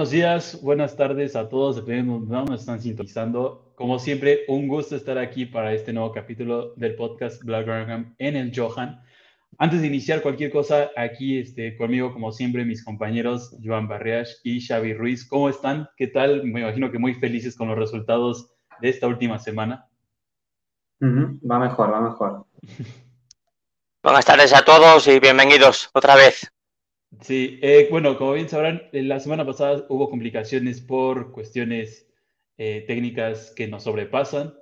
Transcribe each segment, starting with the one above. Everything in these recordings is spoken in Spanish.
Buenos días, buenas tardes a todos, dependiendo de dónde nos están sintonizando. Como siempre, un gusto estar aquí para este nuevo capítulo del podcast Black Graham en el Johan. Antes de iniciar cualquier cosa, aquí este, conmigo, como siempre, mis compañeros Joan Barriash y Xavi Ruiz. ¿Cómo están? ¿Qué tal? Me imagino que muy felices con los resultados de esta última semana. Va mejor, va mejor. Buenas tardes a todos y bienvenidos otra vez. Sí, eh, bueno, como bien sabrán, la semana pasada hubo complicaciones por cuestiones eh, técnicas que nos sobrepasan,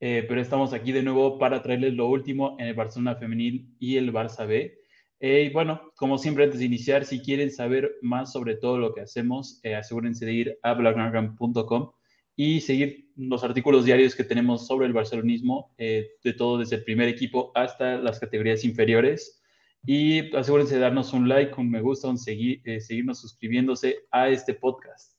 eh, pero estamos aquí de nuevo para traerles lo último en el Barcelona Femenil y el Barça B. y bueno, como siempre, antes de iniciar, si quieren saber más sobre todo lo que hacemos, asegúrense de ir a blacknagram.com y seguir los artículos diarios que tenemos sobre el barcelonismo, de todo desde el primer equipo hasta las categorías inferiores. Y asegúrense de darnos un like, un me gusta, un seguir, eh, seguirnos suscribiéndose a este podcast.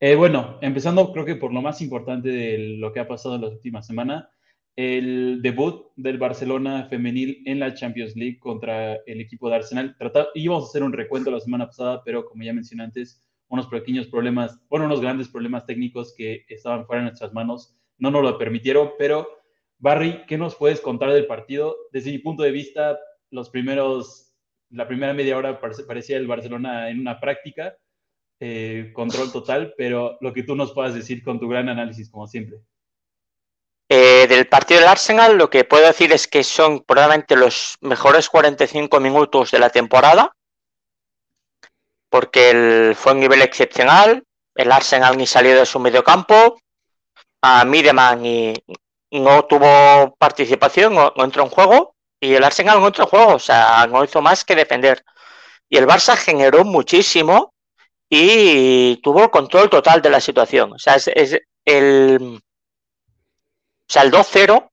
Eh, bueno, empezando creo que por lo más importante de lo que ha pasado en la última semana, el debut del Barcelona femenil en la Champions League contra el equipo de Arsenal. Trataba, íbamos a hacer un recuento la semana pasada, pero como ya mencioné antes, unos pequeños problemas, bueno, unos grandes problemas técnicos que estaban fuera de nuestras manos no nos lo permitieron, pero Barry, ¿qué nos puedes contar del partido? Desde mi punto de vista, los primeros, la primera media hora parecía el Barcelona en una práctica, eh, control total, pero lo que tú nos puedas decir con tu gran análisis, como siempre. Eh, del partido del Arsenal, lo que puedo decir es que son probablemente los mejores 45 minutos de la temporada, porque fue un nivel excepcional. El Arsenal ni salió de su mediocampo, a Mideman y, no tuvo participación, no entró en juego. Y el Arsenal en otro juego, o sea, no hizo más que defender. Y el Barça generó muchísimo y tuvo el control total de la situación. O sea, es, el 2-0,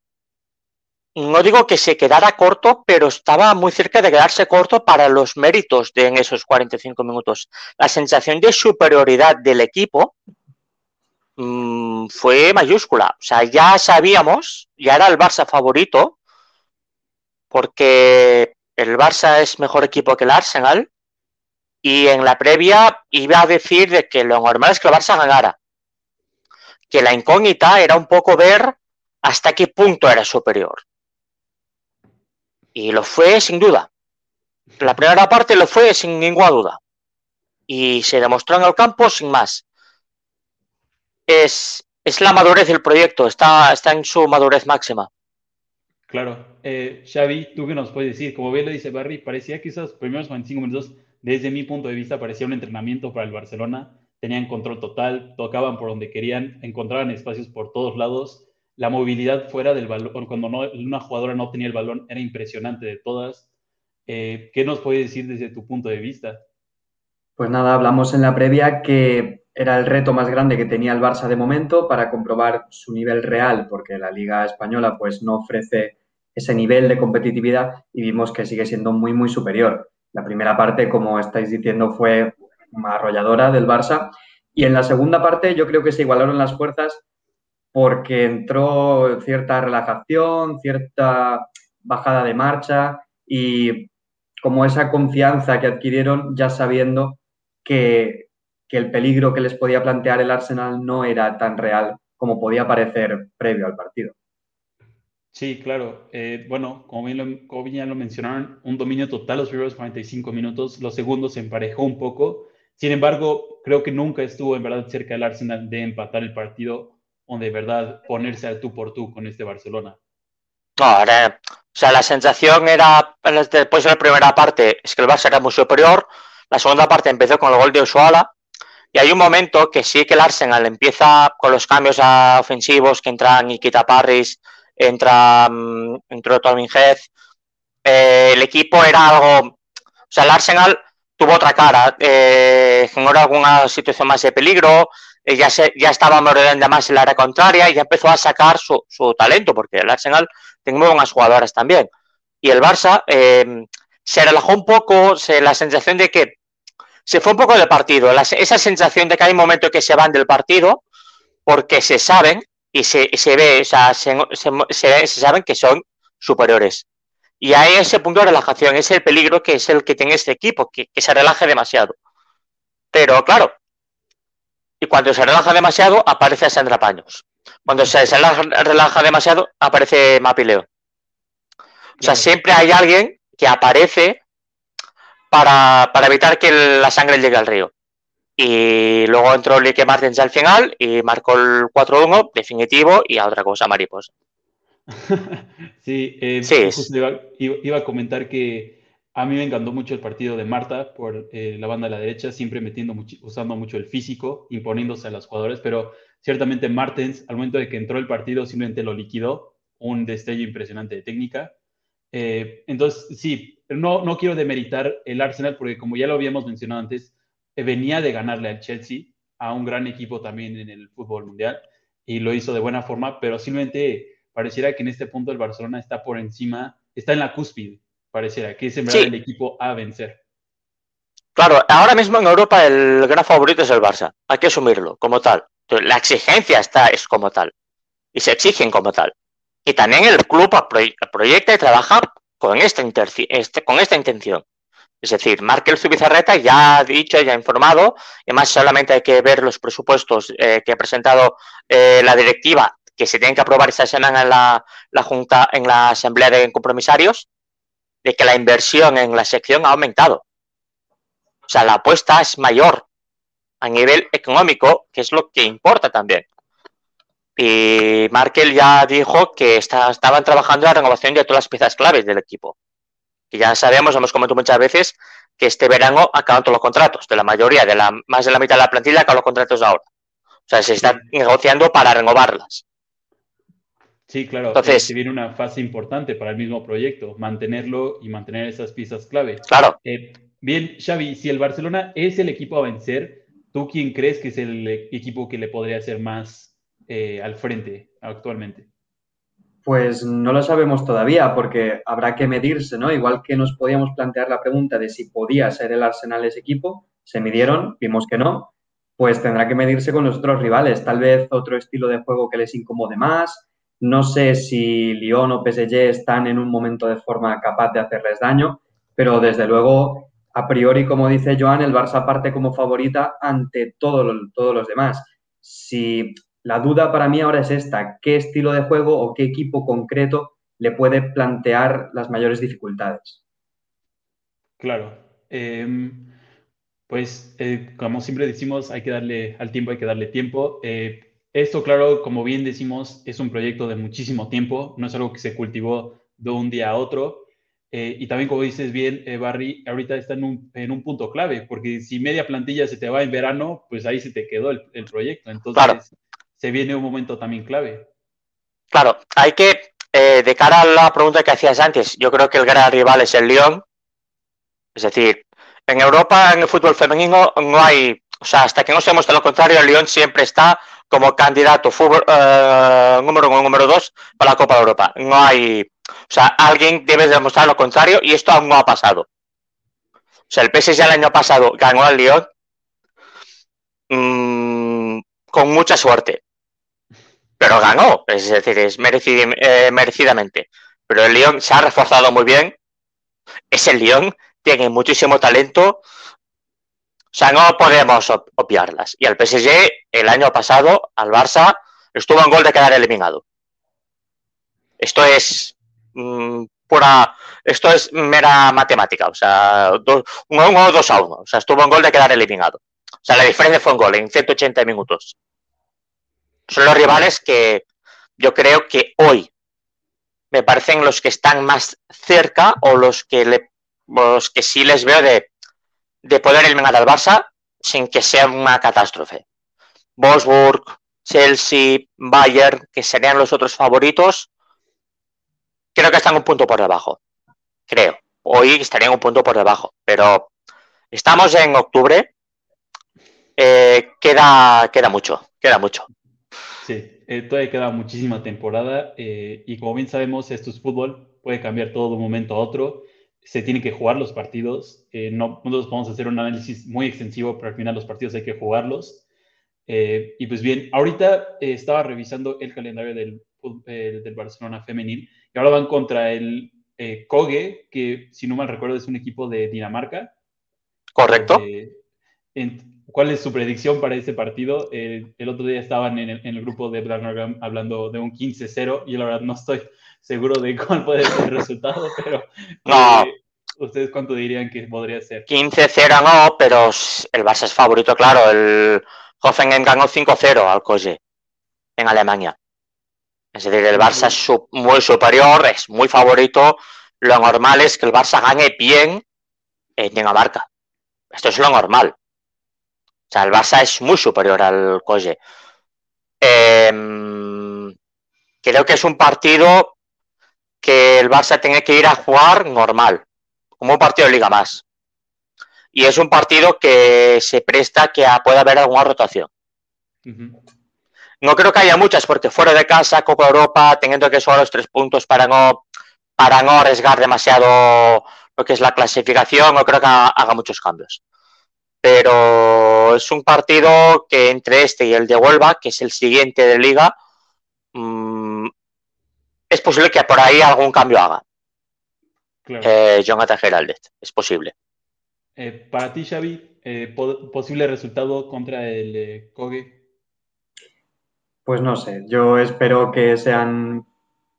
no digo que se quedara corto, pero estaba muy cerca de quedarse corto para los méritos de en esos 45 minutos. La sensación de superioridad del equipo mm, fue mayúscula. O sea, ya sabíamos, ya era el Barça favorito, porque el Barça es mejor equipo que el Arsenal y en la previa iba a decir de que lo normal es que el Barça ganara. Que la incógnita era un poco ver hasta qué punto era superior. Y lo fue sin duda. La primera parte lo fue sin ninguna duda. Y se demostró en el campo sin más. Es, es la madurez del proyecto, está, está en su madurez máxima. Claro. Eh, Xavi, ¿tú qué nos puedes decir? Como bien lo dice Barry, parecía que esos primeros 25 minutos, desde mi punto de vista, parecía un entrenamiento para el Barcelona. Tenían control total, tocaban por donde querían, encontraban espacios por todos lados. La movilidad fuera del balón, cuando una jugadora no tenía el balón, era impresionante de todas. Eh, ¿Qué nos puedes decir desde tu punto de vista? Pues nada, hablamos en la previa que era el reto más grande que tenía el Barça de momento para comprobar su nivel real, porque la Liga Española pues no ofrece ese nivel de competitividad y vimos que sigue siendo muy, muy superior. La primera parte, como estáis diciendo, fue arrolladora del Barça y en la segunda parte yo creo que se igualaron las fuerzas porque entró cierta relajación, cierta bajada de marcha y como esa confianza que adquirieron ya sabiendo que, que el peligro que les podía plantear el Arsenal no era tan real como podía parecer previo al partido. Sí, claro. Eh, bueno, como bien, lo, ya lo mencionaron, un dominio total los primeros 45 minutos, los segundos se emparejó un poco. Sin embargo, creo que nunca estuvo en verdad cerca del Arsenal de empatar el partido o de verdad ponerse al tú por tú con este Barcelona. No, ahora, o sea, la sensación era, después de la primera parte, es que el Barça era muy superior. La segunda parte empezó con el gol de Usuala, y hay un momento que sí que el Arsenal empieza con los cambios ofensivos, que entran Nikita Parris, entra, um, entró Tolvin Head. Eh, el equipo era algo. O sea, el Arsenal tuvo otra cara, eh, generó alguna situación más de peligro, eh, ya, se, ya estaba mordiendo más en la área contraria y ya empezó a sacar su, su talento, porque el Arsenal tiene muy buenas jugadoras también. Y el Barça eh, se relajó un poco, se, la sensación de que se fue un poco del partido, esa sensación de que hay un momento que se van del partido porque se saben y se, se ve, o sea, se, se, saben que son superiores. Y hay ese punto de relajación, es el peligro que es el que tiene este equipo, que, se relaje demasiado. Pero claro, y cuando se relaja demasiado aparece Sandra Paños. Cuando se, relaja, demasiado aparece Mapileo. O sea, siempre hay alguien que aparece para, evitar que la sangre llegue al río. Y luego entró Lique Martins al final y marcó el 4-1 definitivo y a otra cosa, mariposa. sí, eh, sí. Iba, a comentar que a mí me encantó mucho el partido de Marta por eh, la banda de la derecha, siempre metiendo usando mucho el físico, imponiéndose a los jugadores, pero ciertamente Martens, al momento de que entró el partido, simplemente lo liquidó, un destello impresionante de técnica. Eh, entonces, sí, no, no quiero demeritar el Arsenal porque como ya lo habíamos mencionado antes, eh, venía de ganarle al Chelsea, a un gran equipo también en el fútbol mundial, y lo hizo de buena forma, pero simplemente pareciera que en este punto el Barcelona está por encima, está en la cúspide, pareciera, que es en verdad el equipo a vencer. Claro, ahora mismo en Europa el gran favorito es el Barça, hay que asumirlo como tal. La exigencia está es como tal, y se exigen como tal. Y también el club proyecta y trabaja con esta, este, con esta intención. Es decir, Markel Zubizarreta ya ha dicho, ya ha informado, y además solamente hay que ver los presupuestos eh, que ha presentado eh, la directiva, que se tienen que aprobar esta semana en la, Junta, en la Asamblea de Compromisarios, de que la inversión en la sección ha aumentado. O sea, la apuesta es mayor a nivel económico, que es lo que importa también. Y Markel ya dijo que estaban trabajando en la renovación de todas las piezas claves del equipo que ya sabemos, hemos comentado muchas veces, que este verano acaban todos los contratos, de la mayoría, de la más de la mitad de la plantilla acaban los contratos ahora. O sea, se está negociando para renovarlas. Sí, claro. Entonces, viene una fase importante para el mismo proyecto, mantenerlo y mantener esas piezas clave. Claro. Eh, bien, Xavi, si el Barcelona es el equipo a vencer, ¿tú quién crees que es el equipo que le podría hacer más eh, al frente actualmente? Pues no lo sabemos todavía porque habrá que medirse, ¿no? Igual que nos podíamos plantear la pregunta de si podía ser el Arsenal ese equipo, se midieron, vimos que no, pues tendrá que medirse con los otros rivales. Tal vez otro estilo de juego que les incomode más. No sé si Lyon o PSG están en un momento de forma capaz de hacerles daño, pero desde luego, a priori, como dice Joan, el Barça parte como favorita ante todos los demás. Si la duda para mí ahora es esta, ¿qué estilo de juego o qué equipo concreto le puede plantear las mayores dificultades? Claro. Em, pues eh, como siempre decimos, hay que darle al tiempo, hay que darle tiempo. Eh, esto, claro, como bien decimos, es un proyecto de muchísimo tiempo, no es algo que se cultivó de un día a otro. Eh, y también, como dices bien, Barry, ahorita está en un, punto clave, porque si media plantilla se te va en verano, pues ahí se te quedó el, proyecto. Entonces, se viene un momento también clave. Claro, hay que, eh, de cara a la pregunta que hacías antes, yo creo que el gran rival es el Lyon. Es decir, en Europa, en el fútbol femenino, no hay, o sea, hasta que no se demuestre lo contrario, el Lyon siempre está como candidato fútbol, eh, número uno, número dos para la Copa de Europa. No hay, o sea, alguien debe demostrar lo contrario y esto aún no ha pasado. O sea, el PSG el año pasado ganó al Lyon mm, con mucha suerte pero ganó, es decir, es eh, merecidamente. Pero el Lyon se ha reforzado muy bien. Es el Lyon, tiene muchísimo talento. O sea, no podemos obviarlas. Y al PSG, el año pasado, al Barça, estuvo en gol de quedar eliminado. Esto es mm, pura. Esto es mera matemática. O sea, uno o dos a uno. O sea, estuvo en gol de quedar eliminado. O sea, la diferencia fue un gol en 180 minutos son los rivales que yo creo que hoy me parecen los que están más cerca o los que, le, los que sí les veo de, poder eliminar al Barça sin que sea una catástrofe. Wolfsburg, Chelsea, Bayern, que serían los otros favoritos, creo que están un punto por debajo. Creo. Hoy estarían un punto por debajo. Pero estamos en octubre. Eh, queda, queda mucho. Queda mucho. Sí, eh, todavía queda muchísima temporada eh, y como bien sabemos, esto es fútbol, puede cambiar todo de un momento a otro, se tienen que jugar los partidos, eh, no nosotros podemos hacer un análisis muy extensivo, pero al final los partidos hay que jugarlos. y pues bien, ahorita estaba revisando el calendario del, del Barcelona femenil y ahora van contra el Koge, que si no mal recuerdo es un equipo de Dinamarca. Correcto. ¿Cuál es su predicción para este partido? el otro día estaban en el, grupo de Black hablando de un 15-0 y la verdad no estoy seguro de cuál puede ser el resultado, pero no. Eh, ¿ustedes cuánto dirían que podría ser? 15-0 no, pero el Barça es favorito, claro. El Hoffenheim ganó 5-0 al Koje en Alemania. Es decir, el Barça es muy superior, es muy favorito. Lo normal es que el Barça gane bien en Dinamarca. Esto es lo normal. O sea, el Barça es muy superior al Koje. Em, creo que es un partido que el Barça tiene que ir a jugar normal, como un partido de liga más. Y es un partido que se presta que pueda haber alguna rotación. No creo que haya muchas, porque fuera de casa, Copa Europa, teniendo que jugar los tres puntos para no, para no arriesgar demasiado lo que es la clasificación, no creo que haga muchos cambios. Pero es un partido que entre este y el de Huelva, que es el siguiente de liga, mmm, es posible que por ahí algún cambio haga. Claro. Eh, Jonathan Geraldet, es posible. Eh, para ti, Xavi, eh, posible resultado contra el eh, Koge. Pues no sé, yo espero que sean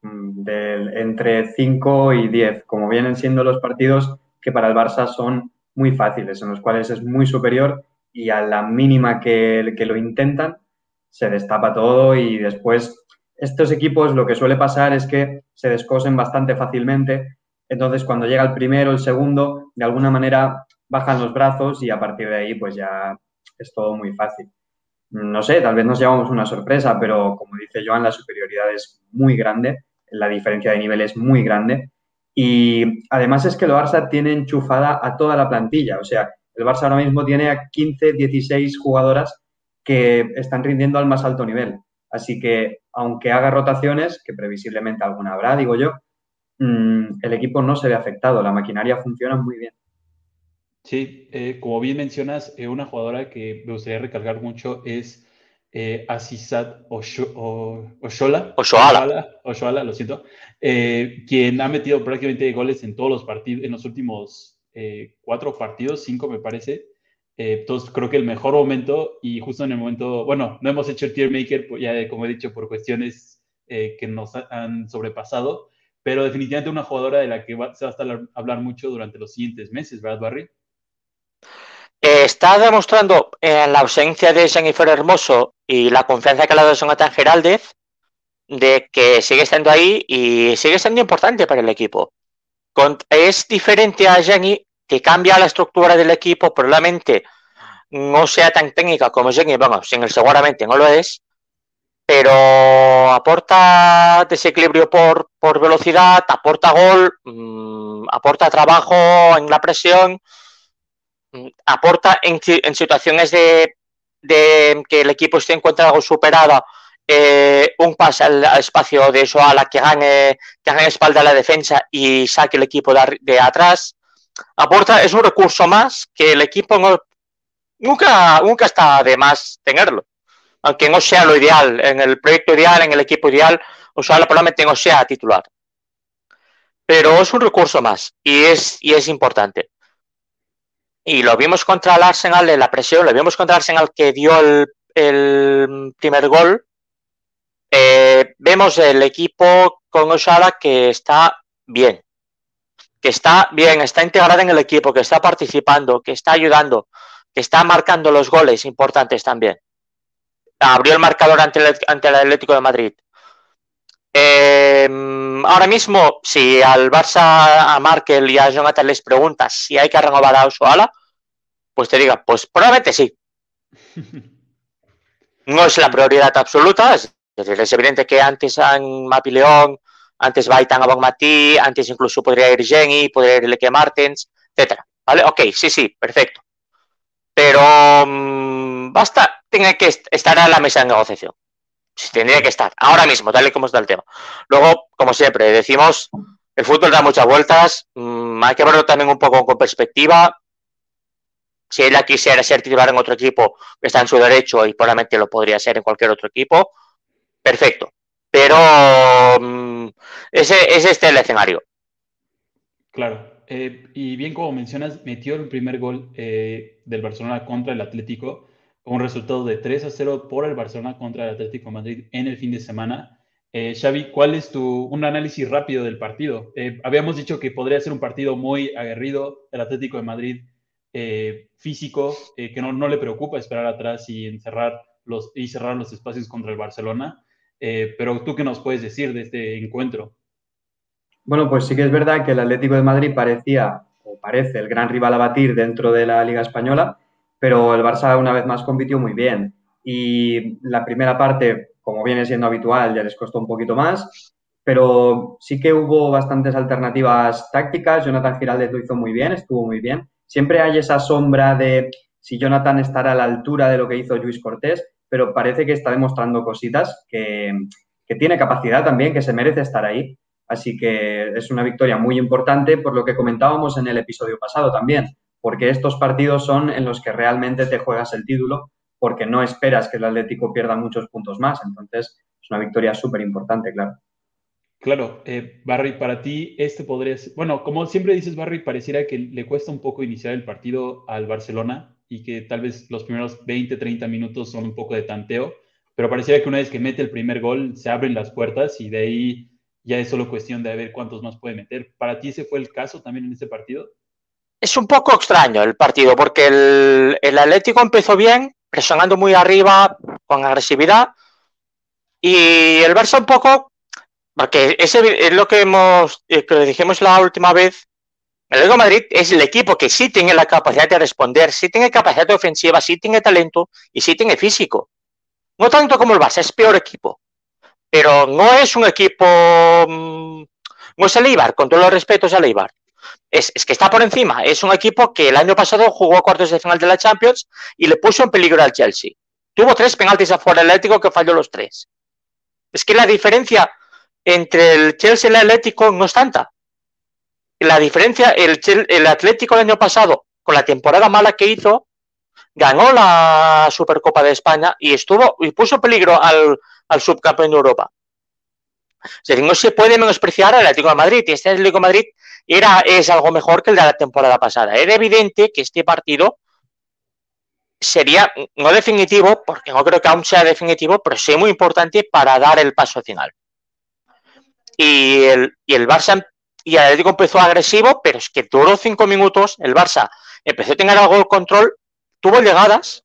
mm, del, entre 5 y 10, como vienen siendo los partidos que para el Barça son muy fáciles, en los cuales es muy superior y a la mínima que, que lo intentan, se destapa todo y después estos equipos lo que suele pasar es que se descosen bastante fácilmente. Entonces, cuando llega el primero, el segundo, de alguna manera bajan los brazos y a partir de ahí, pues ya es todo muy fácil. No sé, tal vez nos llevamos una sorpresa, pero como dice Joan, la superioridad es muy grande, la diferencia de nivel es muy grande. Y además es que el Barça tiene enchufada a toda la plantilla. O sea, el Barça ahora mismo tiene a 15, 16 jugadoras que están rindiendo al más alto nivel. Así que, aunque haga rotaciones, que previsiblemente alguna habrá, digo yo, mm, el equipo no se ve afectado, la maquinaria funciona muy bien. Sí, eh, como bien mencionas, eh, una jugadora que me gustaría recalcar mucho es eh, Asisat Oshola. Oshoala. lo siento. Eh, quien ha metido prácticamente goles en todos los partidos, en los últimos cuatro partidos, cinco me parece. Eh, entonces creo que el mejor momento y justo en el momento, bueno, no hemos hecho el tier maker, pues, ya como he dicho, por cuestiones eh, que nos han sobrepasado, pero definitivamente una jugadora de la que se va a estar hablar mucho durante los siguientes meses, ¿verdad, Barry? Eh, está demostrando en la ausencia de Jennifer Hermoso y la confianza que le ha dado Jonathan Geraldez de que sigue estando ahí y sigue siendo importante para el equipo. es diferente a Jenny que cambia la estructura del equipo, probablemente no sea tan técnica como Jenny, bueno, seguramente no lo es, pero aporta desequilibrio por, por velocidad, aporta gol, mmm, aporta trabajo en la presión, aporta en, en situaciones de, que el equipo esté encontrado superado eh, un pase al, espacio de eso a la que gane, que gane espalda a la defensa y saque el equipo de, de atrás aporta, es un recurso más que el equipo no, nunca, nunca está de más tenerlo. Aunque no sea lo ideal, en el proyecto ideal, en el equipo ideal, Osala probablemente no sea titular. Pero es un recurso más y es, y es importante. Y lo vimos contra el Arsenal en la presión, lo vimos contra el Arsenal que dio el, primer gol. Eh, vemos el equipo con Osala que está bien, que está bien, está integrada en el equipo, que está participando, que está ayudando, que está marcando los goles importantes también. Abrió el marcador ante el, ante el Atlético de Madrid. Eh, ahora mismo, si al Barça, a Markel y a Jonathan les preguntas si hay que renovar a Osoala, pues te diga, pues probablemente sí. No es la prioridad absoluta, es decir, es evidente que antes en Mapileón antes Baitan a Matí, antes incluso podría ir Jenny, podría ir Leque Martens, etcétera. ¿Vale? Ok, sí, sí, perfecto. Pero mmm, basta, tiene que estar a la mesa de negociación. Sí, tendría que estar, ahora mismo, tal y como está el tema. Luego, como siempre, decimos, el fútbol da muchas vueltas, mmm, hay que verlo también un poco con perspectiva. Si ella quisiera ser titular en otro equipo, está en su derecho y probablemente lo podría ser en cualquier otro equipo, perfecto. Pero mmm, ese es el escenario. Claro. eh, y bien como mencionas, metió el primer gol eh, del Barcelona contra el Atlético, un resultado de 3 a 0 por el Barcelona contra el Atlético Madrid en el fin de semana. Eh, Xavi, ¿cuál es tu un análisis rápido del partido? habíamos dicho que podría ser un partido muy aguerrido, el Atlético de Madrid físico, que no, no, le preocupa esperar atrás y encerrar los, y cerrar los espacios contra el Barcelona. pero tú qué nos puedes decir de este encuentro? Bueno, pues sí que es verdad que el Atlético de Madrid parecía, o parece, el gran rival a batir dentro de la Liga Española, pero el Barça una vez más compitió muy bien. Y la primera parte, como viene siendo habitual, ya les costó un poquito más, pero sí que hubo bastantes alternativas tácticas. Jonathan Giraldez lo hizo muy bien, estuvo muy bien. Siempre hay esa sombra de si Jonathan estará a la altura de lo que hizo Luis Cortés, pero parece que está demostrando cositas, que, que tiene capacidad también, que se merece estar ahí. Así que es una victoria muy importante por lo que comentábamos en el episodio pasado también, porque estos partidos son en los que realmente te juegas el título, porque no esperas que el Atlético pierda muchos puntos más. Entonces, es una victoria súper importante, claro. Claro, eh, Barry, para ti este podría ser, bueno, como siempre dices, Barry, pareciera que le cuesta un poco iniciar el partido al Barcelona y que tal vez los primeros 20, 30 minutos son un poco de tanteo, pero pareciera que una vez que mete el primer gol se abren las puertas y de ahí ya es solo cuestión de ver cuántos más puede meter. ¿Para ti ese fue el caso también en este partido? Es un poco extraño el partido, porque el, Atlético empezó bien, presionando muy arriba, con agresividad, y el Barça un poco, porque es lo que hemos, eh, que dijimos la última vez, el Atlético Madrid es el equipo que sí tiene la capacidad de responder, sí tiene capacidad ofensiva, sí tiene talento y sí tiene físico. No tanto como el Barça, es peor equipo pero no es un equipo, mm, no es el Eibar, con todos los respetos al Eibar. Es, que está por encima. Es un equipo que el año pasado jugó cuartos de final de la Champions y le puso en peligro al Chelsea. Tuvo tres penaltis afuera del Atlético que falló los tres. Es que la diferencia entre el Chelsea y el Atlético no es tanta. La diferencia, el, el Atlético el año pasado, con la temporada mala que hizo, ganó la Supercopa de España y estuvo y puso en peligro al, subcampeón de Europa. no se puede menospreciar al Atlético de Madrid. Y este Atlético de Madrid era, es algo mejor que el de la temporada pasada. Era evidente que este partido sería no definitivo, porque no creo que aún sea definitivo, pero sí muy importante para dar el paso final. Y el, y el Barça y el empezó agresivo, pero es que duró cinco minutos. El Barça empezó a tener algo de control, tuvo llegadas,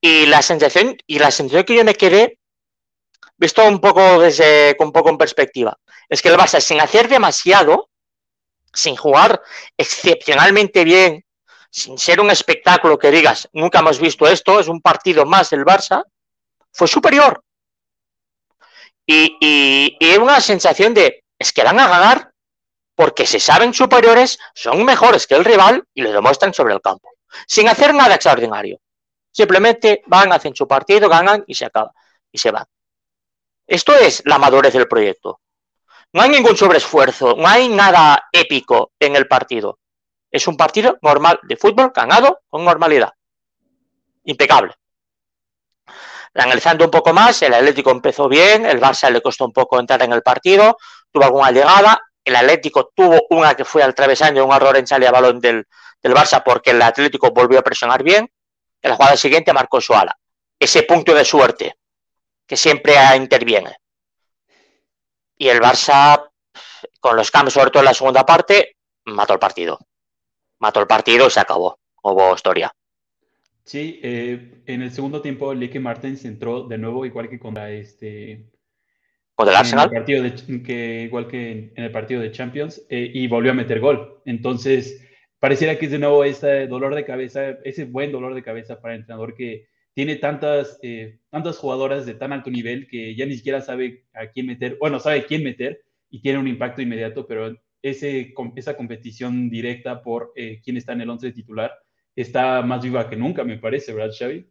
y la sensación, y la sensación que yo me quedé, visto un poco desde, un poco en perspectiva, es que el Barça, sin hacer demasiado, sin jugar excepcionalmente bien, sin ser un espectáculo que digas, nunca hemos visto esto, es un partido más del Barça, fue superior. Y, y, una sensación de, es que van a ganar porque se saben superiores, son mejores que el rival y lo demuestran sobre el campo, sin hacer nada extraordinario. Simplemente van, hacen su partido, ganan y se acaba. Y se van. Esto es la madurez del proyecto. No hay ningún sobreesfuerzo, no hay nada épico en el partido. Es un partido normal de fútbol ganado con normalidad. Impecable. Analizando un poco más, el Atlético empezó bien, el Barça le costó un poco entrar en el partido, tuvo alguna llegada, el Atlético tuvo una que fue al travesaño, un error en salida de balón del, del Barça porque el Atlético volvió a presionar bien, en la jugada siguiente marcó su ala. Ese punto de suerte que siempre interviene. Y el Barça, con los cambios, sobre todo en la segunda parte, mató el partido. Mató el partido y se acabó. Hubo historia. Sí, eh, en el segundo tiempo, Lique Martens entró de nuevo, igual que contra este. ¿Contra el Arsenal? partido que, igual que en, el partido de Champions, eh, y volvió a meter gol. Entonces, pareciera que es de nuevo ese dolor de cabeza, ese buen dolor de cabeza para el entrenador que tiene tantas, eh, tantas jugadoras de tan alto nivel que ya ni siquiera sabe a quién meter, bueno, sabe quién meter y tiene un impacto inmediato, pero ese, esa competición directa por eh, quién está en el once titular está más viva que nunca, me parece, ¿verdad, Xavi?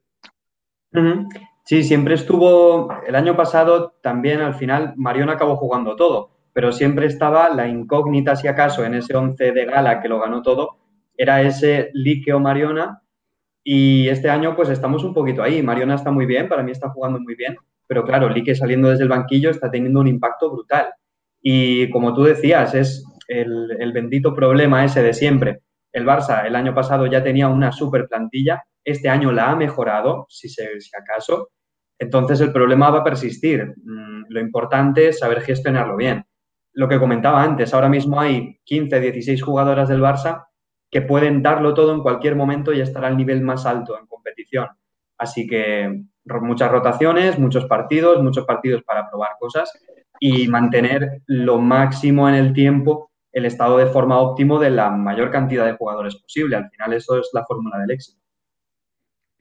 Sí, siempre estuvo, el año pasado también al final Marion acabó jugando todo, pero siempre estaba la incógnita, si acaso, en ese once de gala que lo ganó todo, era ese Lique o Mariona. Y este año, pues estamos un poquito ahí. Mariona está muy bien, para mí está jugando muy bien, pero claro, Lique saliendo desde el banquillo está teniendo un impacto brutal. Y como tú decías, es el, bendito problema ese de siempre. El Barça el año pasado ya tenía una super plantilla, este año la ha mejorado, si, se, si acaso, entonces el problema va a persistir. Mm, lo importante es saber gestionarlo bien. Lo que comentaba antes, ahora mismo hay 15, 16 jugadoras del Barça que pueden darlo todo en cualquier momento y estar al nivel más alto en competición. Así que muchas rotaciones, muchos partidos, muchos partidos para probar cosas y mantener lo máximo en el tiempo el estado de forma óptimo de la mayor cantidad de jugadores posible. Al final eso es la fórmula del éxito.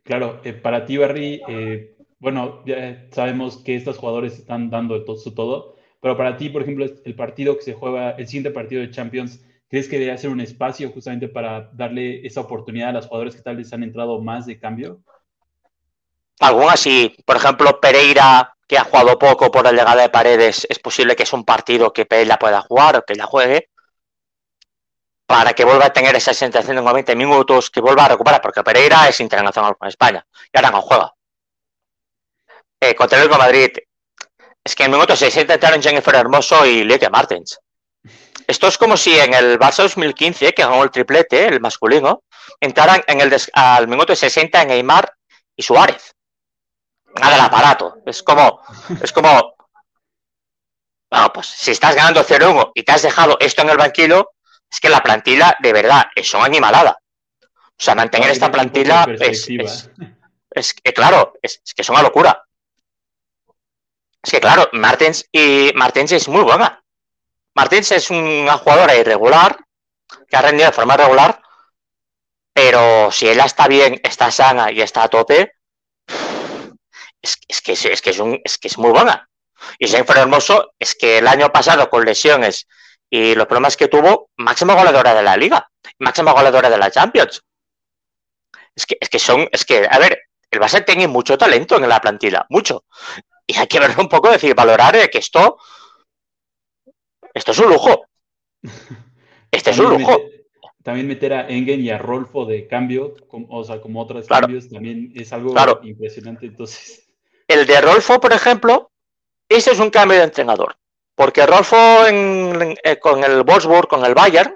Claro, eh, para ti, Barry, eh, bueno, ya sabemos que estos jugadores están dando todo, su todo, pero para ti, por ejemplo, el partido que se juega, el siguiente partido de Champions, ¿crees que debe ser un espacio justamente para darle esa oportunidad a los jugadores que tal vez han entrado más de cambio? Algunas sí, por ejemplo, Pereira, que ha jugado poco por la llegada de Paredes, es posible que es un partido que Pereira pueda jugar o que la juegue, para que vuelva a tener esa sensación de 90 minutos, que vuelva a recuperar, porque Pereira es internacional con España y ahora no juega. Eh, contra el Madrid, es que en el minuto 60 entraron Jennifer Hermoso y Lieke Martens. Esto es como si en el Barça 2015, que ganó el triplete, el masculino, entraran en el al minuto 60 en Neymar y Suárez. Nada del aparato. Es como, es como, bueno, pues si estás ganando 0-1 y te has dejado esto en el banquillo, es que la plantilla, de verdad, es una animalada. O sea, mantener esta plantilla es, es, que, claro, es, que es una locura. Es que, claro, Martens, y Martens es muy buena. Martens es una jugadora irregular, que ha rendido de forma regular, pero si ella está bien, está sana y está a tope, es, que, es, que, es, un, es que es muy buena. Y Jennifer Hermoso es que el año pasado con lesiones y los problemas que tuvo, máxima goleadora de la liga, máxima goleadora de la Champions. Es que, es que son, es que, a ver, el Barça tiene mucho talento en la plantilla, mucho. Y hay que verlo un poco, decir, valorar que esto, esto es un lujo. Este es un lujo. también meter a Engen y a Rolfo de cambio, o sea, como otros cambios, también es algo impresionante. Entonces. El de Rolfo, por ejemplo, ese es un cambio de entrenador. Porque Rolfo eh, con el Wolfsburg, con el Bayern,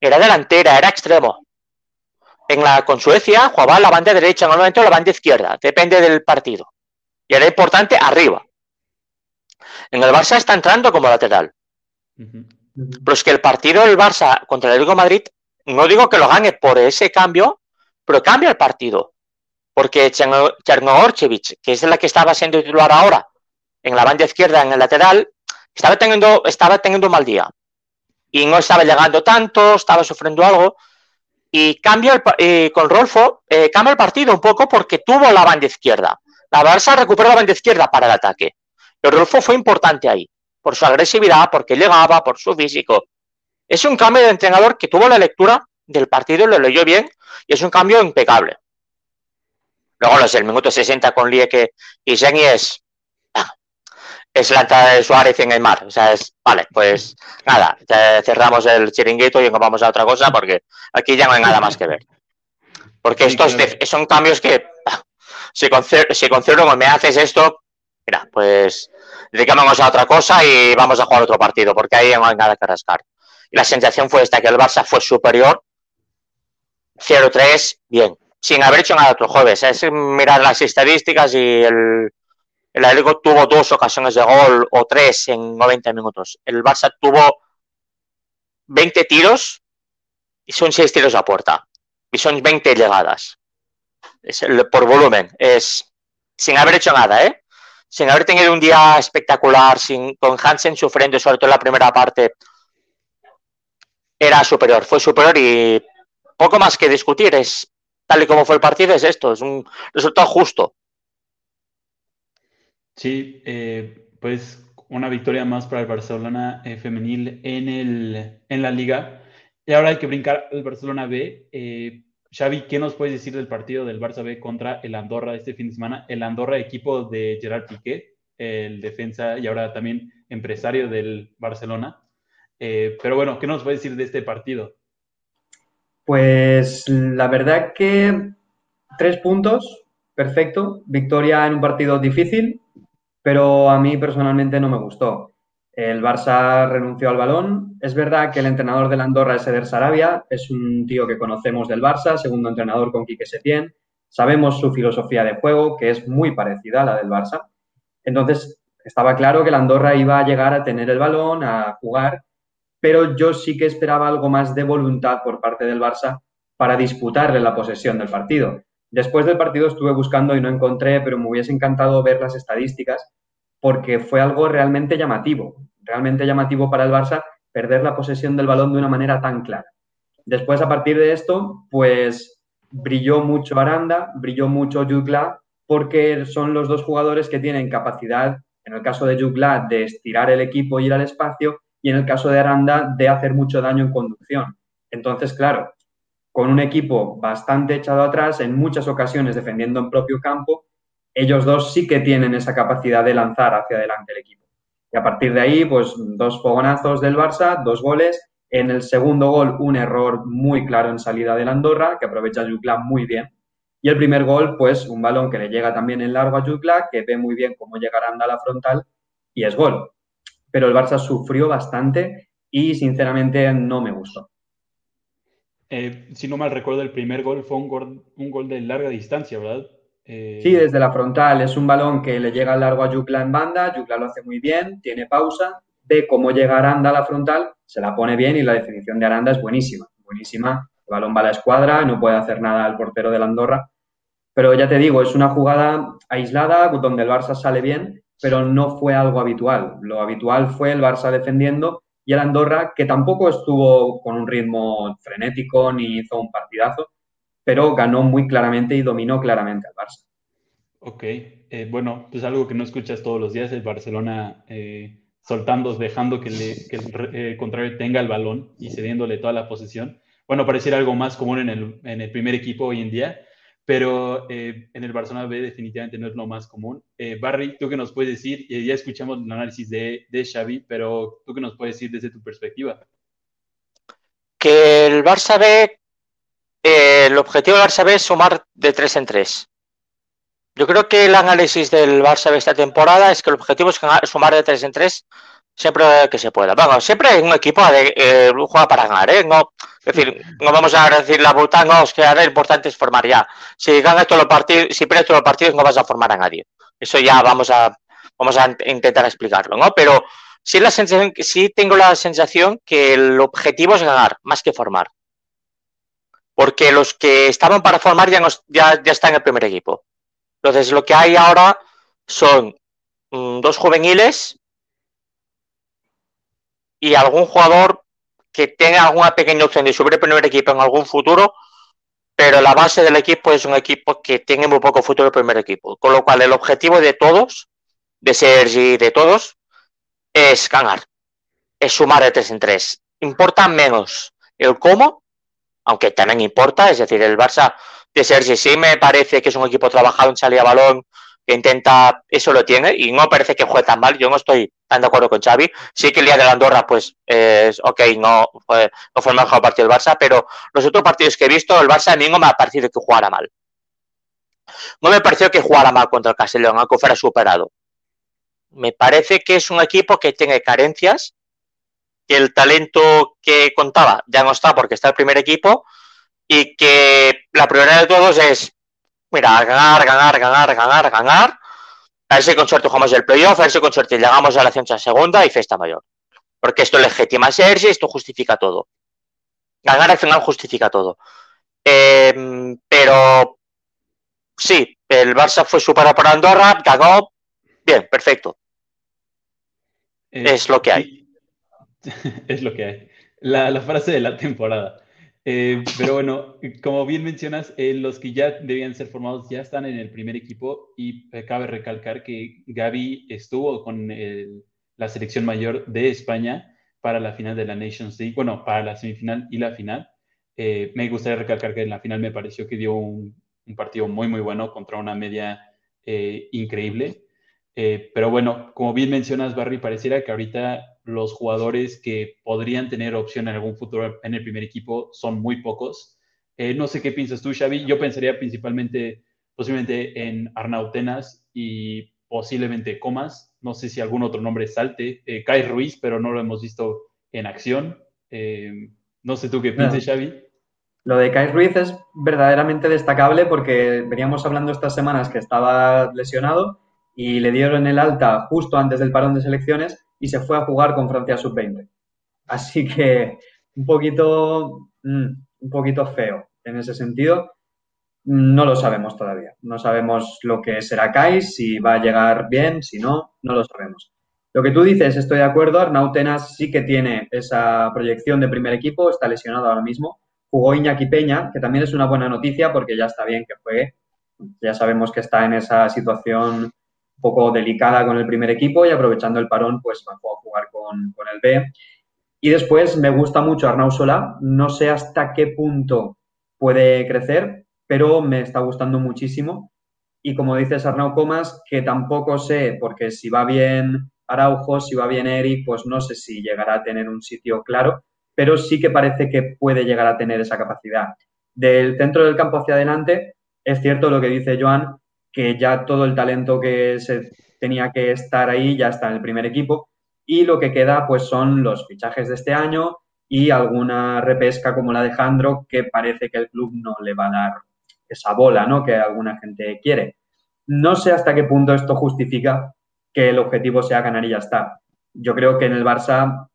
era delantera, era extremo. En la, con Suecia jugaba la banda derecha, normalmente la banda izquierda, depende del partido. Y era importante arriba. En el Barça está entrando como lateral. Pero es que el partido del Barça contra el Atlético Madrid, no digo que lo gane por ese cambio, pero cambia el partido. Porque Chernogorchevich, que es la que estaba siendo titular ahora, en la banda izquierda, en el lateral, estaba teniendo, estaba teniendo un mal día. Y no estaba llegando tanto, estaba sufriendo algo. Y cambia con Rolfo, eh, cambia el partido un poco porque tuvo la banda izquierda. La Barça recuperó la banda izquierda para el ataque. Pero Rolfo fue importante ahí, por su agresividad, porque llegaba, por su físico. Es un cambio de entrenador que tuvo la lectura del partido, lo leyó bien, y es un cambio impecable. Luego, los el minuto 60 con Lieke y Zeni es es la entrada de Suárez en el mar. O sea, es, vale, pues nada, cerramos el chiringuito y nos vamos a otra cosa porque aquí ya no hay nada más que ver. Porque estos son cambios que, si con, si con cero me haces esto, mira, pues dedicamos a otra cosa y vamos a jugar otro partido, porque ahí no hay nada que rascar. Y la sensación fue esta, que el Barça fue superior, 0-3, bien, sin haber hecho nada otro jueves. Es mirar las estadísticas y el, el Atlético tuvo dos ocasiones de gol o tres en 90 minutos. El Barça tuvo 20 tiros y son 6 tiros a puerta. Y son 20 llegadas. Es por volumen. Es sin haber hecho nada, ¿eh? Sin haber tenido un día espectacular, sin, con Hansen sufriendo, sobre todo en la primera parte, era superior. Fue superior y poco más que discutir. Es tal y como fue el partido, es esto. Es un resultado justo. Sí, eh, pues una victoria más para el Barcelona eh, femenil en, el, en la liga. Y ahora hay que brincar al Barcelona B. Eh, Xavi, ¿qué nos puedes decir del partido del Barça B contra el Andorra este fin de semana? El Andorra, equipo de Gerard Piqué, el defensa y ahora también empresario del Barcelona. pero bueno, ¿qué nos puedes decir de este partido? Pues la verdad que tres puntos, perfecto. Victoria en un partido difícil, pero a mí personalmente no me gustó. El Barça renunció al balón. Es verdad que el entrenador de la Andorra es Eder Sarabia, es un tío que conocemos del Barça, segundo entrenador con Quique Setién. Sabemos su filosofía de juego, que es muy parecida a la del Barça. Entonces, estaba claro que la Andorra iba a llegar a tener el balón, a jugar, pero yo sí que esperaba algo más de voluntad por parte del Barça para disputarle la posesión del partido. Después del partido estuve buscando y no encontré, pero me hubiese encantado ver las estadísticas porque fue algo realmente llamativo, realmente llamativo para el Barça perder la posesión del balón de una manera tan clara. Después, a partir de esto, pues brilló mucho Aranda, brilló mucho Jugla, porque son los dos jugadores que tienen capacidad, en el caso de Jugla, de estirar el equipo y ir al espacio, y en el caso de Aranda, de hacer mucho daño en conducción. Entonces, claro, con un equipo bastante echado atrás, en muchas ocasiones defendiendo en propio campo, ellos dos sí que tienen esa capacidad de lanzar hacia adelante el equipo. Y a partir de ahí, pues dos fogonazos del Barça, dos goles. En el segundo gol, un error muy claro en salida del Andorra, que aprovecha Jucla muy bien. Y el primer gol, pues un balón que le llega también en largo a Jucla, que ve muy bien cómo llega Aranda a la frontal y es gol. Pero el Barça sufrió bastante y sinceramente no me gustó. Eh, si no mal recuerdo, el primer gol fue un gol, un gol de larga distancia, ¿verdad? Eh, sí, desde la frontal. Es un balón que le llega largo a Yukla en banda. Yukla lo hace muy bien, tiene pausa, ve cómo llega Aranda a la frontal, se la pone bien y la definición de Aranda es buenísima. Buenísima. El balón va a la escuadra, no puede hacer nada al portero de la Andorra. Pero ya te digo, es una jugada aislada donde el Barça sale bien, pero no fue algo habitual. Lo habitual fue el Barça defendiendo y el Andorra, que tampoco estuvo con un ritmo frenético ni hizo un partidazo, pero ganó muy claramente y dominó claramente al Barça. Ok, eh, bueno, pues algo que no escuchas todos los días, el Barcelona eh, soltando, dejando que, el eh, contrario tenga el balón y cediéndole toda la posesión. Bueno, pareciera algo más común en el, en el primer equipo hoy en día, pero en el Barcelona B definitivamente no es lo más común. Barry, ¿tú qué nos puedes decir? ya escuchamos el análisis de, de Xavi, pero ¿tú qué nos puedes decir desde tu perspectiva? Que el Barça B eh, el objetivo del Barça B es sumar de 3 en 3. Yo creo que el análisis del Barça B esta temporada es que el objetivo es sumar de 3 en 3 siempre que se pueda. Bueno, siempre un equipo de, eh, juega para ganar, ¿eh? No, es decir, no vamos a decir la vuelta, no, es que ahora lo importante es formar ya. Si ganas todos los partidos, si pierdes todos los partidos, no vas a formar a nadie. Eso ya vamos a, vamos a intentar explicarlo, ¿no? Pero sí, la sensación, sí tengo la sensación que el objetivo es ganar, más que formar porque los que estaban para formar ya, ya, están en el primer equipo. Entonces, lo que hay ahora son mm, dos juveniles y algún jugador que tenga alguna pequeña opción de subir el primer equipo en algún futuro, pero la base del equipo es un equipo que tiene muy poco futuro el primer equipo. Con lo cual, el objetivo de todos, de Sergi, de todos, es ganar, es sumar de tres en tres. Importa menos el cómo aunque también importa, es decir, el Barça de Sergi sí me parece que es un equipo trabajado en salida a balón, que intenta, eso lo tiene, y no parece que juegue tan mal, yo no estoy tan de acuerdo con Xavi, sí que el día de la Andorra, pues, es ok, no fue, no fue el mejor partido del Barça, pero los otros partidos que he visto, el Barça a mí no me ha parecido que jugara mal. No me pareció que jugara mal contra el Castellón, aunque fuera superado. Me parece que es un equipo que tiene carencias, que el talento que contaba ya no está porque está el primer equipo y que la prioridad de todos es, mira, ganar, ganar, ganar, ganar, ganar, a ver si con suerte jugamos el playoff, a ver si con suerte llegamos a la a segunda y fiesta mayor. Porque esto legitima Sergi, esto justifica todo. Ganar al final justifica todo. Em, pero sí, el Barça fue superado por Andorra, ganó, bien, perfecto. Eh, es lo que hay. es lo que hay. La, frase de la temporada. Eh, pero bueno, como bien mencionas, eh, los que ya debían ser formados ya están en el primer equipo y cabe recalcar que Gaby estuvo con la selección mayor de España para la final de la Nations League, bueno, para la semifinal y la final. Eh, me gustaría recalcar que en la final me pareció que dio un, un partido muy, muy bueno contra una media increíble. pero bueno, como bien mencionas, Barry, pareciera que ahorita los jugadores que podrían tener opción en algún futuro en el primer equipo son muy pocos. Eh, no sé qué piensas tú, Xavi. Yo pensaría principalmente, posiblemente en Arnautenas y posiblemente Comas. No sé si algún otro nombre salte. Eh, Kai Ruiz, pero no lo hemos visto en acción. Eh, no sé tú qué piensas, Xavi. Lo de Kai Ruiz es verdaderamente destacable porque veníamos hablando estas semanas que estaba lesionado y le dieron el alta justo antes del parón de selecciones y se fue a jugar con Francia Sub-20. Así que un poquito, mm, un poquito feo en ese sentido. No lo sabemos todavía. No sabemos lo que será Kai, si va a llegar bien, si no, no lo sabemos. Lo que tú dices, estoy de acuerdo. Arnau Tenas sí que tiene esa proyección de primer equipo, está lesionado ahora mismo. Jugó Iñaki Peña, que también es una buena noticia porque ya está bien que fue. Ya sabemos que está en esa situación poco delicada con el primer equipo y aprovechando el parón, pues va a jugar con, con el B. Y después me gusta mucho Arnau Solá. No sé hasta qué punto puede crecer, pero me está gustando muchísimo. Y como dices Arnau Comas, que tampoco sé, porque si va bien Araujo, si va bien Eric, pues no sé si llegará a tener un sitio claro, pero sí que parece que puede llegar a tener esa capacidad. Del centro del campo hacia adelante, es cierto lo que dice Joan, que ya todo el talento que se tenía que estar ahí ya está en el primer equipo y lo que queda pues son los fichajes de este año y alguna repesca como la de Jandro que parece que el club no le va a dar esa bola, ¿no? Que alguna gente quiere. No sé hasta qué punto esto justifica que el objetivo sea ganar y ya está. Yo creo que en el Barça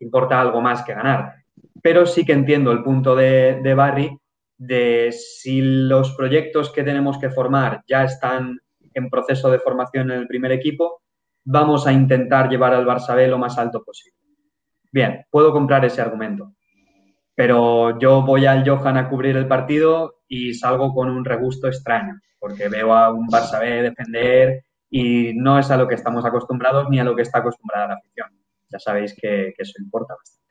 importa algo más que ganar. Pero sí que entiendo el punto de, de Barry de si los proyectos que tenemos que formar ya están en proceso de formación en el primer equipo, vamos a intentar llevar al Barça B lo más alto posible. Bien, puedo comprar ese argumento, pero yo voy al Johan a cubrir el partido y salgo con un regusto extraño, porque veo a un Barça B defender y no es a lo que estamos acostumbrados ni a lo que está acostumbrada la afición. Ya sabéis que, eso importa bastante.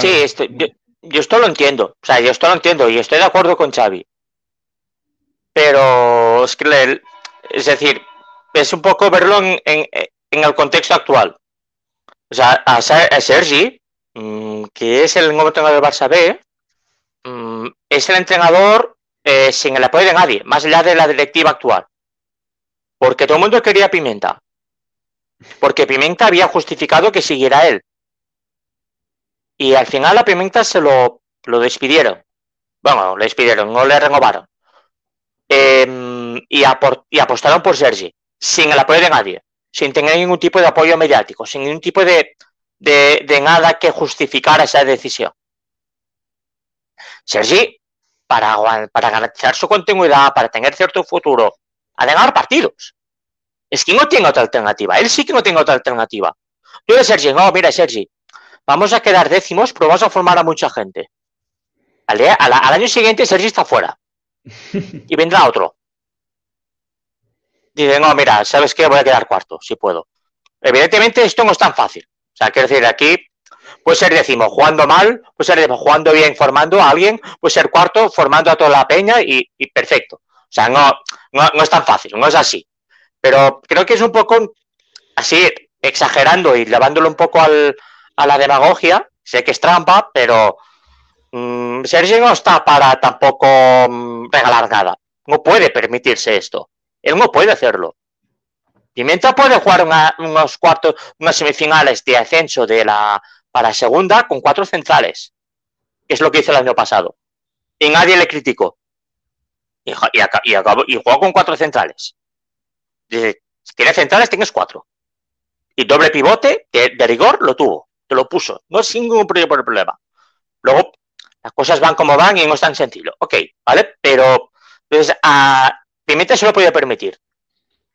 Sí, yo, yo, esto lo entiendo, o sea, yo esto lo entiendo y estoy de acuerdo con Xavi. Pero es que, es decir, es un poco verlo en, el contexto actual. O sea, a, Sergi, mm, que es el nuevo entrenador del Barça B, mm, es el entrenador eh, sin el apoyo de nadie, más allá de la directiva actual. Porque todo el mundo quería Pimenta. Porque Pimenta había justificado que siguiera él. Y al final a Pimenta se lo, lo despidieron. Bueno, le despidieron, no le renovaron. Em, y, y apostaron por Sergi sin el apoyo de nadie, sin tener ningún tipo de apoyo mediático, sin ningún tipo de, de, nada que justificara esa decisión. Sergi, para, para garantizar su continuidad, para tener cierto futuro, a ganar partidos. Es que no tiene otra alternativa. Él sí que no tiene otra alternativa. Yo de Sergi, no, mira, Sergi, vamos a quedar décimos, pero vamos a formar a mucha gente. Al, al año siguiente Sergi está fuera. Y vendrá otro dice, no, mira, ¿sabes qué? Voy a quedar cuarto, si puedo. Evidentemente esto no es tan fácil. O sea, quiero decir, aquí puede ser décimo jugando mal, puede ser décimo jugando bien, formando a alguien, puede ser cuarto formando a toda la peña y, perfecto. O sea, no, no, es tan fácil, no es así. Pero creo que es un poco así, exagerando y llevándolo un poco al, a la demagogia. Sé que es trampa, pero mmm, Sergio no está para tampoco mm, regalar nada. No puede permitirse esto. Él no puede hacerlo. Pimenta puede jugar unos cuartos, unas semifinales de ascenso de la para segunda con cuatro centrales, es lo que hizo el año pasado. Y nadie le criticó. Y, y, jugó con cuatro centrales. Dice, si tienes centrales, tienes cuatro. Y doble pivote, de, rigor, lo tuvo. Te lo puso. No es ningún problema. Luego, las cosas van como van y no es tan sencillo. Ok, ¿vale? Pero, entonces, a, Pimenta se lo podía permitir.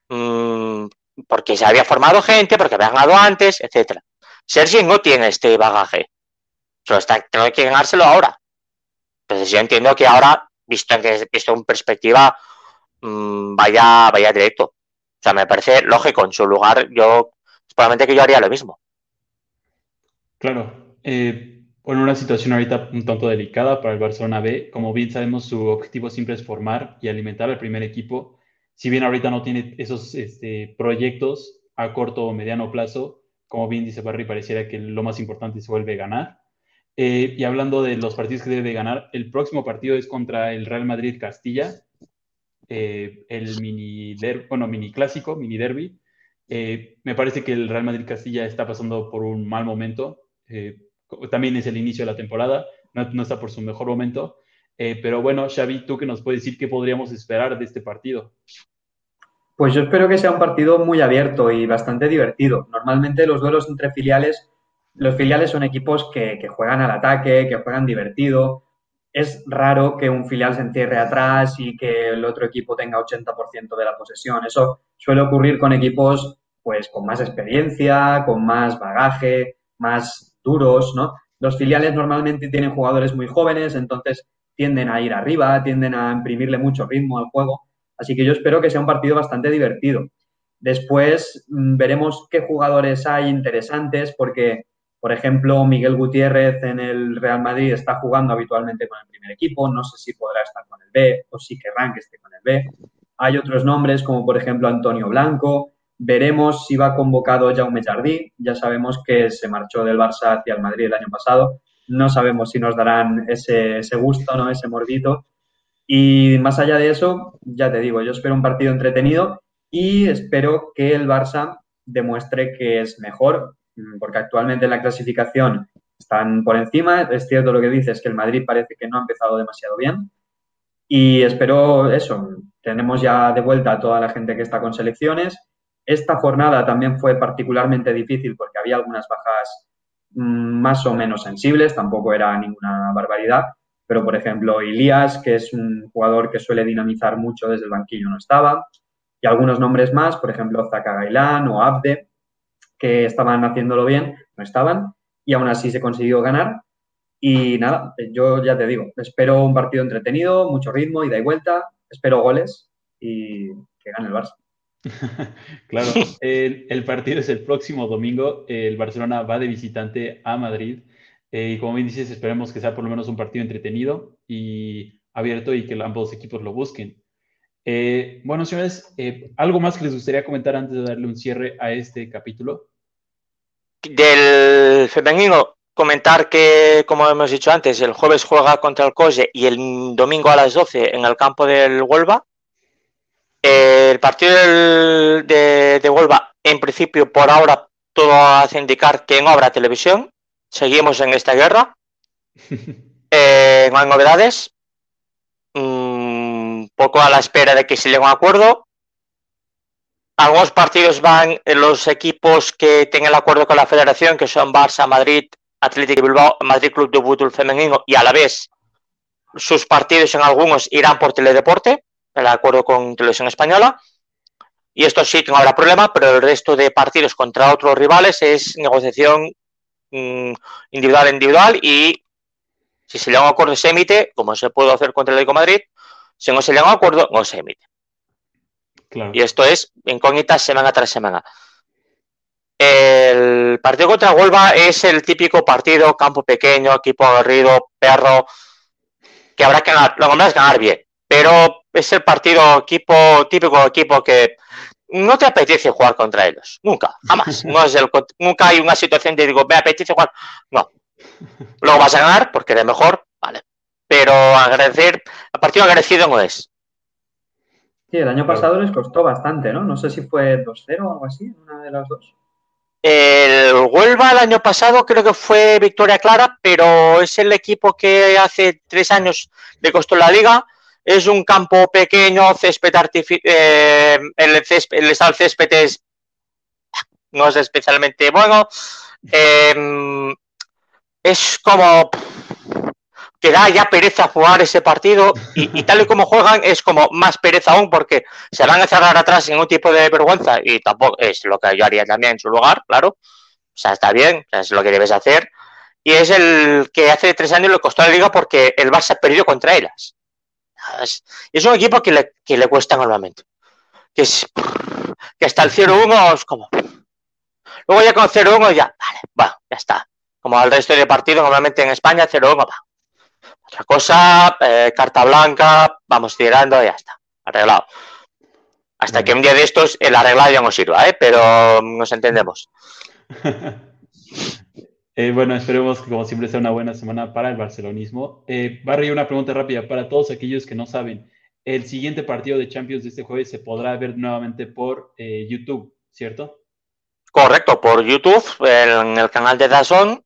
Mm, porque se había formado gente, porque había ganado antes, etcétera. Sergi no tiene este bagaje. Solo está, tengo que ganárselo ahora. Entonces yo entiendo que ahora, visto en, visto en perspectiva, mm, vaya, vaya directo. O sea, me parece lógico. En su lugar, yo, probablemente que yo haría lo mismo. Claro. Eh, una situación ahorita un tanto delicada para el Barcelona B. Como bien sabemos, su objetivo siempre es formar y alimentar al primer equipo. Si bien ahorita no tiene esos este, proyectos a corto o mediano plazo, como bien dice Barry, pareciera que lo más importante se vuelve ganar. Eh, y hablando de los partidos que debe ganar, el próximo partido es contra el Real Madrid Castilla. el mini, bueno, mini clásico, mini derby. me parece que el Real Madrid Castilla está pasando por un mal momento. También es el inicio de la temporada, no, está por su mejor momento. pero bueno, Xavi, ¿tú qué nos puedes decir qué podríamos esperar de este partido? Pues yo espero que sea un partido muy abierto y bastante divertido. Normalmente los duelos entre filiales, los filiales son equipos que, juegan al ataque, que juegan divertido. Es raro que un filial se encierre atrás y que el otro equipo tenga 80% de la posesión. Eso suele ocurrir con equipos pues con más experiencia, con más bagaje, más duros, ¿no? Los filiales normalmente tienen jugadores muy jóvenes, entonces tienden a ir arriba, tienden a imprimirle mucho ritmo al juego Así que yo espero que sea un partido bastante divertido. Después mm, veremos qué jugadores hay interesantes porque, por ejemplo, Miguel Gutiérrez en el Real Madrid está jugando habitualmente con el primer equipo. No sé si podrá estar con el B o si querrán que esté con el B. Hay otros nombres como, por ejemplo, Antonio Blanco. Veremos si va convocado Jaume Jardí. Ya sabemos que se marchó del Barça hacia el Madrid el año pasado. No sabemos si nos darán ese, gusto, ¿no? ese mordito y más allá de eso, ya te digo, yo espero un partido entretenido y espero que el Barça demuestre que es mejor, mm, porque actualmente en la clasificación están por encima. Es cierto lo que dices, que el Madrid parece que no ha empezado demasiado bien. Y espero eso, tenemos ya de vuelta a toda la gente que está con selecciones. Esta jornada también fue particularmente difícil porque había algunas bajas mm, más o menos sensibles, tampoco era ninguna barbaridad, pero por ejemplo Ilías, que es un jugador que suele dinamizar mucho desde el banquillo, no estaba, y algunos nombres más, por ejemplo Zaka Gailán o Abde, que estaban haciéndolo bien, no estaban, y aún así se consiguió ganar. Y nada, yo ya te digo, espero un partido entretenido, mucho ritmo, ida y vuelta, espero goles y que gane el Barça. claro, el, partido es el próximo domingo. El Barcelona va de visitante a Madrid. Eh, y como bien dices, esperemos que sea por lo menos un partido entretenido y abierto y que ambos equipos lo busquen. Eh, bueno, señores, eh, ¿algo más que les gustaría comentar antes de darle un cierre a este capítulo? Del femenino, comentar que, como hemos dicho antes, el jueves juega contra el COSE y el domingo a las 12 en el campo del Huelva. El partido de, de Huelva, en principio, por ahora, todo hace indicar que no habrá televisión seguimos en esta guerra. Eh, no hay novedades. Un mm, poco a la espera de que se llegue a un acuerdo. Algunos partidos van en los equipos que tienen el acuerdo con la federación, que son Barça, Madrid, Atlético Bilbao, Madrid Club de Fútbol Femenino, y a la vez sus partidos en algunos irán por teledeporte, el acuerdo con Televisión Española. Y esto sí que no habrá problema, pero el resto de partidos contra otros rivales es negociación individual individual y si se llega a un acuerdo se emite, como se puede hacer contra el Atlético Madrid, si no se llega a un acuerdo no se emite. Y esto es incógnita semana tras semana. El partido contra Huelva es el típico partido, campo pequeño, equipo aguerrido, perro, que habrá que ganar. Lo que es ganar bien. Pero es el partido equipo, típico equipo que no te apetece jugar contra ellos. Nunca, jamás. No es el, nunca hay una situación de digo, me apetece jugar. No. Luego vas a ganar porque eres mejor, vale. Pero agradecer, a partido agradecido no es. Sí, el año pasado les costó bastante, ¿no? No sé si fue 2-0 o algo así, una de las dos. El Huelva el año pasado creo que fue victoria clara, pero es el equipo que hace tres años le costó la liga es un campo pequeño, césped artificial, eh, el, el estado césped no es especialmente bueno. Em, es como que da ya pereza jugar ese partido y, tal y como juegan es como más pereza aún porque se van a cerrar atrás sin un tipo de vergüenza y tampoco es lo que yo haría también en su lugar, claro. O sea, está bien, es lo que debes hacer. Y es el que hace tres años le costó la liga porque el Barça perdió contra ellas. Es, un equipo que le, que le cuesta normalmente. Que, es, que hasta el 0-1 es como. Luego ya con 0-1 ya, vale, va, ya está. Como al resto de partidos, normalmente en España 0-1 va. Otra cosa, eh, carta blanca, vamos tirando y ya está. Arreglado. Hasta que un día de estos el arreglado ya no sirva, ¿eh? pero nos entendemos. Eh, bueno, esperemos que como siempre sea una buena semana para el barcelonismo. Eh, Barry, una pregunta rápida para todos aquellos que no saben. el siguiente partido de Champions de este jueves se podrá ver nuevamente por eh, YouTube, ¿cierto? Correcto, por YouTube, en el canal de Dazón.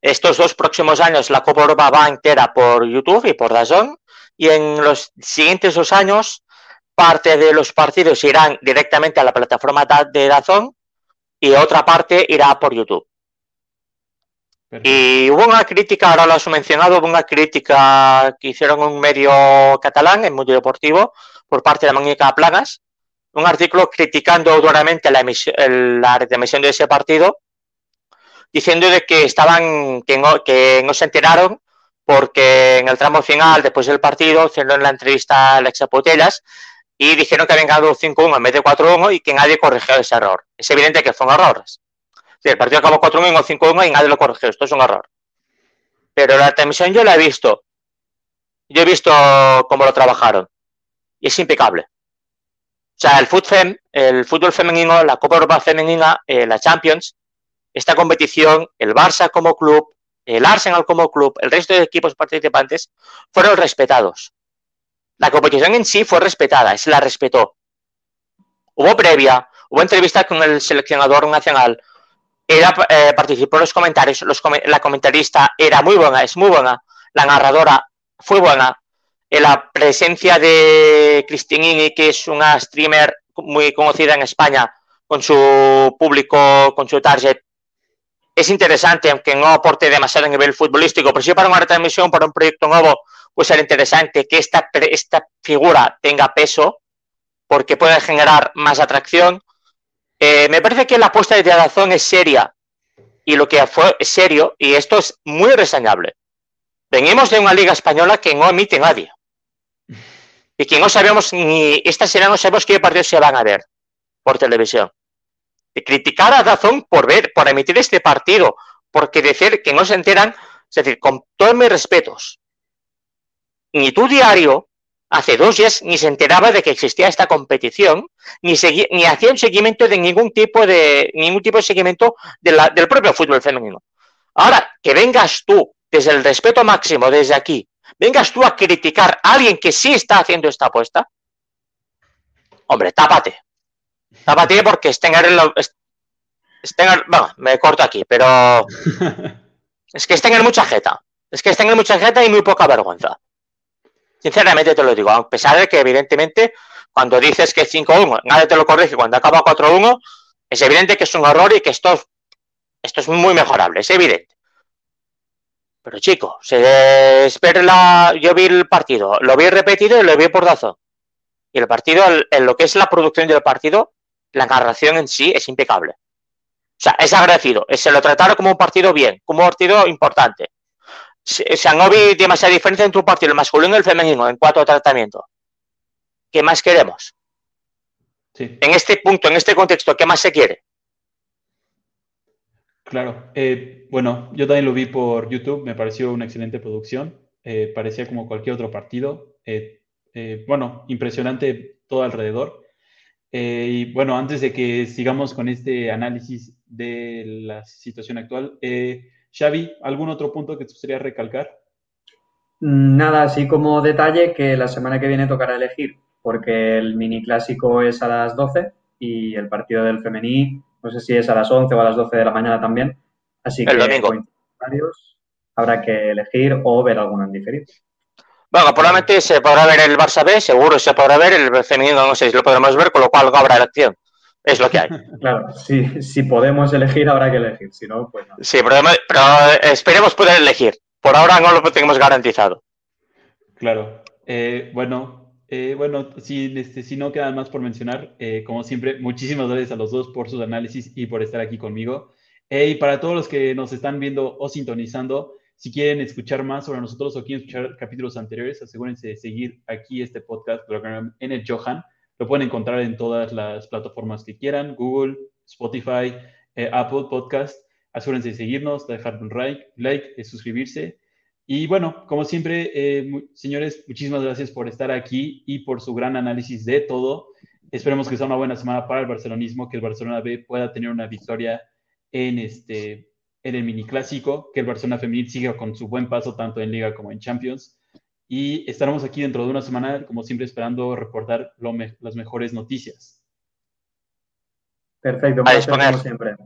Estos dos próximos años la Copa Europa va entera por YouTube y por Dazón. Y en los siguientes dos años, parte de los partidos irán directamente a la plataforma de Dazón y otra parte irá por YouTube. Y hubo una crítica, ahora lo has mencionado, hubo una crítica que hicieron un medio catalán, en Mundo Deportivo, por parte de Mónica Plagas, un artículo criticando duramente la, emisión, la retransmisión de ese partido, diciendo de que estaban, que no, que no se enteraron porque en el tramo final, después del partido, hicieron la entrevista a Alexa Potellas y dijeron que habían ganado 5-1 en vez de 4-1 y que nadie corrigió ese error. Es evidente que fue un error el partido acabó 4-1 o 5-1 y nadie lo corrigió. Esto es un error. Pero la transmisión yo la he visto. Yo he visto cómo lo trabajaron. Y es impecable. O sea, el fútbol, el fútbol femenino, la Copa Europa femenina, eh, la Champions, esta competición, el Barça como club, el Arsenal como club, el resto de equipos participantes fueron respetados. La competición en sí fue respetada, se la respetó. Hubo previa, hubo entrevista con el seleccionador nacional, eh, participó en los comentarios, la comentarista era muy buena, es muy buena, la narradora fue buena, en la presencia de Cristinini, que es una streamer muy conocida en España, con su público, con su target, es interesante, aunque no aporte demasiado a nivel futbolístico, pero sí para una retransmisión, para un proyecto nuevo, pues ser interesante que esta, esta figura tenga peso, porque puede generar más atracción eh, me parece que la apuesta de Dazón es seria y lo que fue serio y esto es muy reseñable. Venimos de una liga española que no emite nadie y que no sabemos ni esta semana no sabemos qué partidos se van a ver por televisión. Y criticar a Dazón por ver, por emitir este partido, porque decir que no se enteran, es decir, con todos mis respetos, ni tu diario hace dos días ni se enteraba de que existía esta competición, ni, ni hacía un seguimiento de ningún tipo de ningún tipo de seguimiento del propio fútbol femenino. Ahora, que vengas tú, desde el respeto máximo, desde aquí, vengas tú a criticar a alguien que sí está haciendo esta apuesta, hombre, tápate. Tápate porque Stenger, Stenger bueno, me corto aquí, pero es que Stenger mucha jeta. Es que Stenger mucha jeta y muy poca vergüenza. Sinceramente te lo digo, a pesar de que evidentemente cuando dices que es 5-1, nadie te lo corrige cuando acaba 4-1, es evidente que es un error y que esto, esto es muy mejorable, es evidente. Pero chicos, se espera la... yo vi el partido, lo vi repetido y lo vi por dazo. Y el partido, en lo que es la producción del partido, la narración en sí es impecable. O sea, es agradecido, se lo trataron como un partido bien, como un partido importante se no vi demasiada diferencia entre un partido, el masculino y el femenino, en cuanto a tratamiento. ¿Qué más queremos? En este punto, en este contexto, ¿qué más se quiere? Claro. Eh, bueno, yo también lo vi por YouTube, me pareció una excelente producción. Eh, parecía como cualquier otro partido. Eh, bueno, impresionante todo alrededor. y bueno, antes de que sigamos con este análisis de la situación actual, Xavi, ¿algún otro punto que te gustaría recalcar? Nada, así como detalle que la semana que viene tocará elegir, porque el mini clásico es a las 12 y el partido del femení, no sé si es a las 11 o a las 12 de la mañana también. Así que habrá que elegir o ver alguno en diferido. Bueno, probablemente se podrá ver el Barça B, seguro se podrá ver, el femenino no sé si lo podremos ver, con lo cual habrá elección es lo que hay. Claro, si, si podemos elegir, habrá que elegir, si no, pues no. Sí, pero, esperemos poder elegir. Por ahora no lo tenemos garantizado. Claro. Eh, bueno, eh, bueno, si, este, si no queda más por mencionar, eh, como siempre, muchísimas gracias a los dos por sus análisis y por estar aquí conmigo. y para todos los que nos están viendo o sintonizando, si quieren escuchar más sobre nosotros o quieren escuchar capítulos anteriores, asegúrense de seguir aquí este podcast en el Johan. Lo pueden encontrar en todas las plataformas que quieran, Google, Spotify, eh, Apple Podcast. Asegúrense de seguirnos, de dejar un like, de suscribirse. Y bueno, como siempre, eh, señores, muchísimas gracias por estar aquí y por su gran análisis de todo. Esperemos que sea una buena semana para el barcelonismo, que el Barcelona B pueda tener una victoria en, este, en el mini clásico, que el Barcelona femenil siga con su buen paso tanto en Liga como en Champions. Y estaremos aquí dentro de una semana, como siempre, esperando reportar las mejores noticias. Perfecto, como siempre.